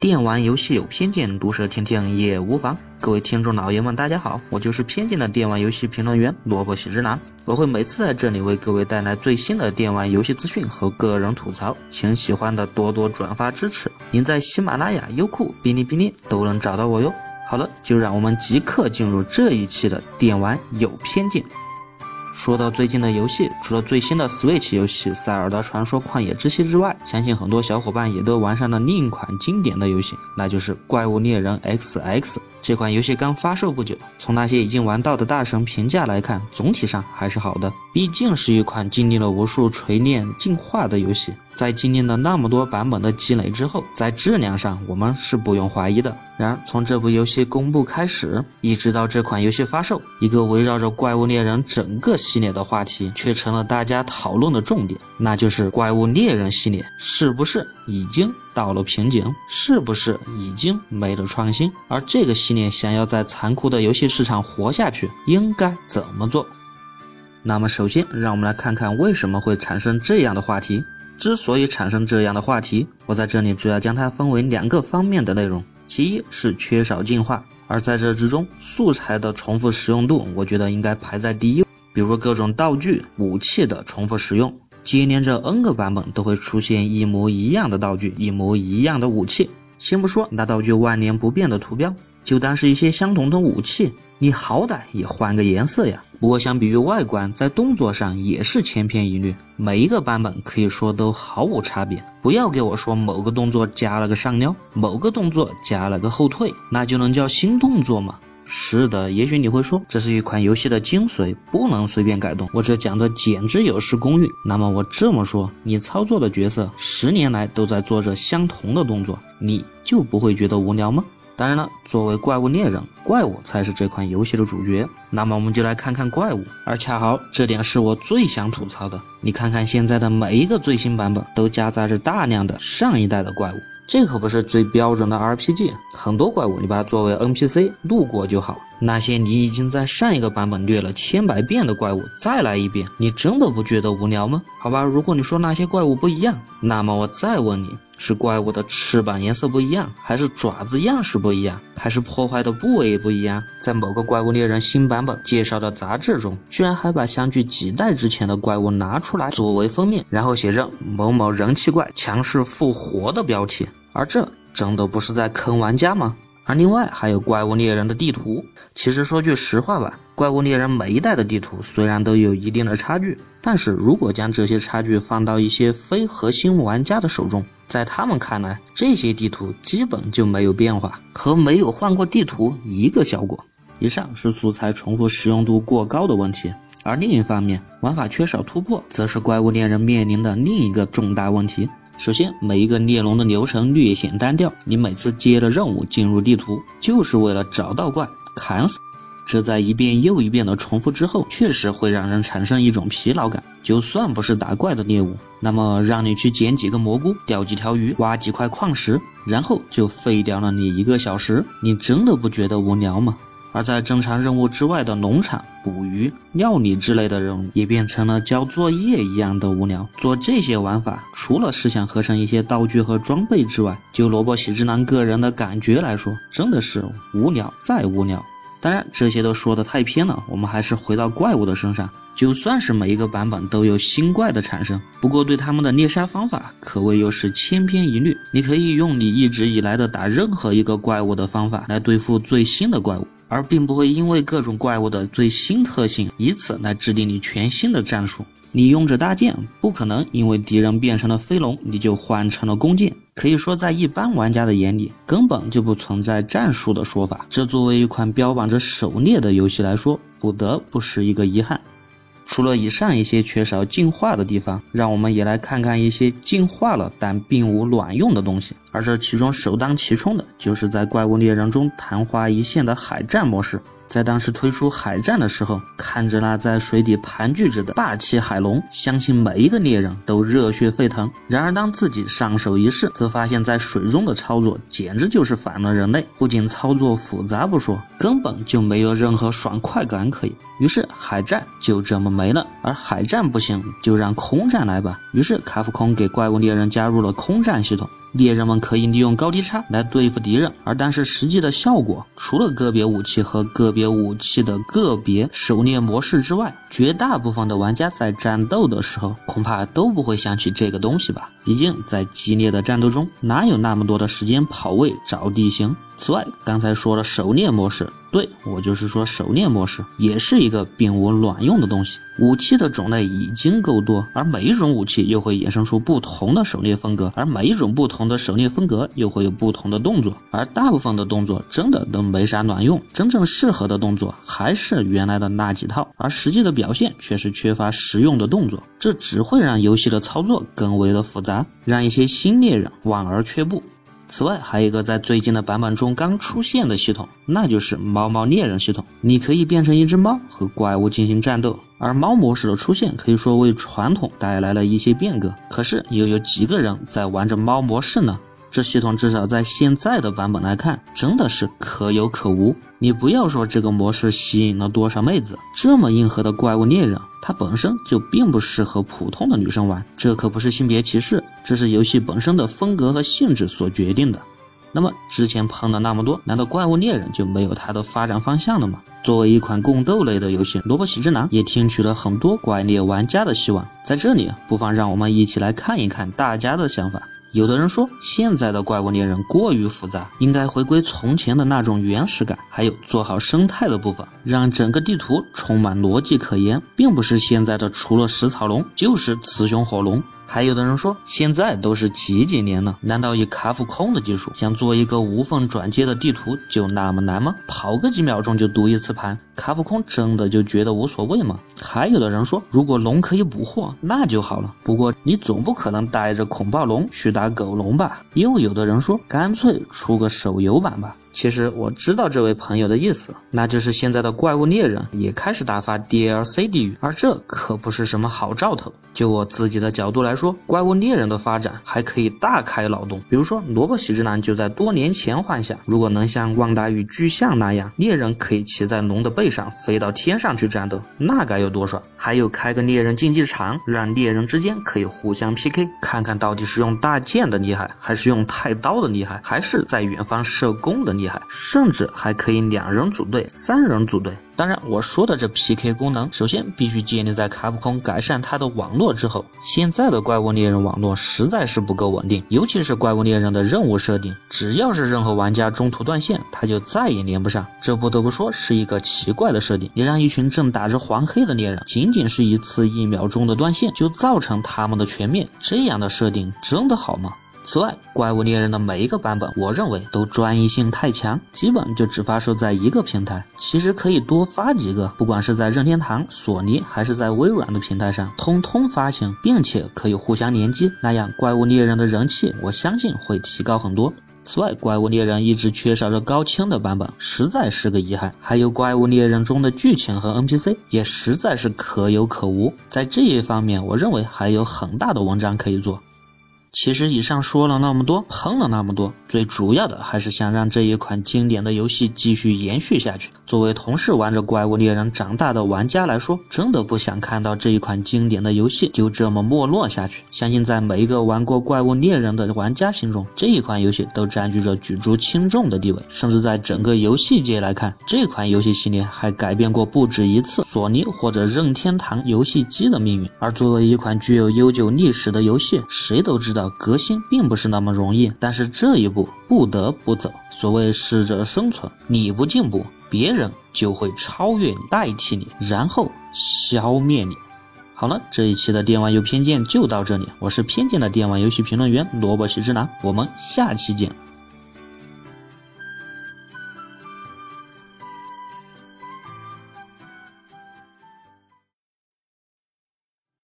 电玩游戏有偏见，毒舌听听也无妨。各位听众老爷们，大家好，我就是偏见的电玩游戏评论员萝卜喜之郎。我会每次在这里为各位带来最新的电玩游戏资讯和个人吐槽，请喜欢的多多转发支持。您在喜马拉雅、优酷、哔哩哔哩都能找到我哟。好了，就让我们即刻进入这一期的电玩有偏见。说到最近的游戏，除了最新的 Switch 游戏《塞尔达传说：旷野之息》之外，相信很多小伙伴也都玩上了另一款经典的游戏，那就是《怪物猎人 XX》。这款游戏刚发售不久，从那些已经玩到的大神评价来看，总体上还是好的。毕竟是一款经历了无数锤炼进化的游戏，在经历了那么多版本的积累之后，在质量上我们是不用怀疑的。然而，从这部游戏公布开始，一直到这款游戏发售，一个围绕着怪物猎人整个系列的话题，却成了大家讨论的重点，那就是怪物猎人系列是不是已经到了瓶颈，是不是已经没了创新？而这个系列想要在残酷的游戏市场活下去，应该怎么做？那么，首先让我们来看看为什么会产生这样的话题。之所以产生这样的话题，我在这里主要将它分为两个方面的内容。其一是缺少进化，而在这之中，素材的重复使用度，我觉得应该排在第一。比如各种道具、武器的重复使用，接连着 N 个版本都会出现一模一样的道具、一模一样的武器。先不说那道具万年不变的图标。就当是一些相同的武器，你好歹也换个颜色呀。不过相比于外观，在动作上也是千篇一律，每一个版本可以说都毫无差别。不要给我说某个动作加了个上撩，某个动作加了个后退，那就能叫新动作吗？是的，也许你会说这是一款游戏的精髓，不能随便改动。我这讲的简直有失公允。那么我这么说，你操作的角色十年来都在做着相同的动作，你就不会觉得无聊吗？当然了，作为怪物猎人，怪物才是这款游戏的主角。那么我们就来看看怪物，而恰好这点是我最想吐槽的。你看看现在的每一个最新版本，都夹杂着大量的上一代的怪物。这可不是最标准的 RPG，很多怪物你把它作为 NPC 路过就好。那些你已经在上一个版本虐了千百遍的怪物，再来一遍，你真的不觉得无聊吗？好吧，如果你说那些怪物不一样，那么我再问你，是怪物的翅膀颜色不一样，还是爪子样式不一样，还是破坏的部位不一样？在某个怪物猎人新版本介绍的杂志中，居然还把相距几代之前的怪物拿出来作为封面，然后写着某某人气怪强势复活的标题。而这真的不是在坑玩家吗？而另外还有怪物猎人的地图。其实说句实话吧，怪物猎人每一代的地图虽然都有一定的差距，但是如果将这些差距放到一些非核心玩家的手中，在他们看来，这些地图基本就没有变化，和没有换过地图一个效果。以上是素材重复使用度过高的问题，而另一方面，玩法缺少突破，则是怪物猎人面临的另一个重大问题。首先，每一个猎龙的流程略显单调。你每次接了任务进入地图，就是为了找到怪砍死。这在一遍又一遍的重复之后，确实会让人产生一种疲劳感。就算不是打怪的猎物，那么让你去捡几个蘑菇、钓几条鱼、挖几块矿石，然后就废掉了你一个小时，你真的不觉得无聊吗？而在正常任务之外的农场、捕鱼、料理之类的任务，也变成了交作业一样的无聊。做这些玩法，除了是想合成一些道具和装备之外，就萝卜喜之男个人的感觉来说，真的是无聊再无聊。当然，这些都说的太偏了，我们还是回到怪物的身上。就算是每一个版本都有新怪的产生，不过对他们的猎杀方法可谓又是千篇一律。你可以用你一直以来的打任何一个怪物的方法来对付最新的怪物。而并不会因为各种怪物的最新特性，以此来制定你全新的战术。你用着大剑，不可能因为敌人变成了飞龙，你就换成了弓箭。可以说，在一般玩家的眼里，根本就不存在战术的说法。这作为一款标榜着狩猎的游戏来说，不得不是一个遗憾。除了以上一些缺少进化的地方，让我们也来看看一些进化了但并无卵用的东西。而这其中首当其冲的就是在怪物猎人中昙花一现的海战模式。在当时推出海战的时候，看着那在水底盘踞着的霸气海龙，相信每一个猎人都热血沸腾。然而当自己上手一试，则发现，在水中的操作简直就是反了人类，不仅操作复杂不说，根本就没有任何爽快感可以。于是海战就这么没了。而海战不行，就让空战来吧。于是卡夫空给怪物猎人加入了空战系统。猎人们可以利用高低差来对付敌人，而但是实际的效果，除了个别武器和个别武器的个别狩猎模式之外，绝大部分的玩家在战斗的时候恐怕都不会想起这个东西吧？毕竟在激烈的战斗中，哪有那么多的时间跑位找地形？此外，刚才说了狩猎模式，对我就是说狩猎模式也是一个并无卵用的东西。武器的种类已经够多，而每一种武器又会衍生出不同的狩猎风格，而每一种不同的狩猎风格又会有不同的动作，而大部分的动作真的都没啥卵用，真正适合的动作还是原来的那几套，而实际的表现却是缺乏实用的动作，这只会让游戏的操作更为的复杂，让一些新猎人望而却步。此外，还有一个在最近的版本中刚出现的系统，那就是猫猫猎人系统。你可以变成一只猫和怪物进行战斗，而猫模式的出现可以说为传统带来了一些变革。可是，又有几个人在玩着猫模式呢？这系统至少在现在的版本来看，真的是可有可无。你不要说这个模式吸引了多少妹子，这么硬核的怪物猎人，它本身就并不适合普通的女生玩。这可不是性别歧视，这是游戏本身的风格和性质所决定的。那么之前喷了那么多，难道怪物猎人就没有它的发展方向了吗？作为一款共斗类的游戏，萝卜喜之郎也听取了很多怪猎玩家的希望。在这里，不妨让我们一起来看一看大家的想法。有的人说，现在的怪物猎人过于复杂，应该回归从前的那种原始感，还有做好生态的部分，让整个地图充满逻辑可言，并不是现在的除了食草龙就是雌雄火龙。还有的人说，现在都是几几年了，难道以卡普空的技术想做一个无缝转接的地图就那么难吗？跑个几秒钟就读一次盘，卡普空真的就觉得无所谓吗？还有的人说，如果龙可以捕获，那就好了。不过你总不可能带着恐暴龙去打狗龙吧？又有的人说，干脆出个手游版吧。其实我知道这位朋友的意思，那就是现在的怪物猎人也开始打发 DLC 地狱，而这可不是什么好兆头。就我自己的角度来说，怪物猎人的发展还可以大开脑洞。比如说，萝卜喜之男就在多年前幻想，如果能像旺达与巨像那样，猎人可以骑在龙的背上飞到天上去战斗，那该有多爽！还有开个猎人竞技场，让猎人之间可以互相 PK，看看到底是用大剑的厉害，还是用太刀的厉害，还是在远方射弓的厉害，甚至还可以两人组队、三人组队。当然，我说的这 PK 功能，首先必须建立在卡普空改善它的网络之后。现在的怪物猎人网络实在是不够稳定，尤其是怪物猎人的任务设定，只要是任何玩家中途断线，他就再也连不上。这不得不说是一个奇怪的设定。你让一群正打着黄黑的猎人，仅仅是一次一秒钟的断线，就造成他们的全灭，这样的设定真的好吗？此外，怪物猎人的每一个版本，我认为都专一性太强，基本就只发售在一个平台。其实可以多发几个，不管是在任天堂、索尼还是在微软的平台上，通通发行，并且可以互相联机，那样怪物猎人的人气，我相信会提高很多。此外，怪物猎人一直缺少着高清的版本，实在是个遗憾。还有怪物猎人中的剧情和 NPC 也实在是可有可无，在这一方面，我认为还有很大的文章可以做。其实以上说了那么多，喷了那么多，最主要的还是想让这一款经典的游戏继续延续下去。作为同是玩着怪物猎人长大的玩家来说，真的不想看到这一款经典的游戏就这么没落下去。相信在每一个玩过怪物猎人的玩家心中，这一款游戏都占据着举足轻重的地位。甚至在整个游戏界来看，这款游戏系列还改变过不止一次索尼或者任天堂游戏机的命运。而作为一款具有悠久历史的游戏，谁都知道。的革新并不是那么容易，但是这一步不得不走。所谓适者生存，你不进步，别人就会超越、代替你，然后消灭你。好了，这一期的电玩有偏见就到这里，我是偏见的电玩游戏评论员萝卜喜之男，我们下期见。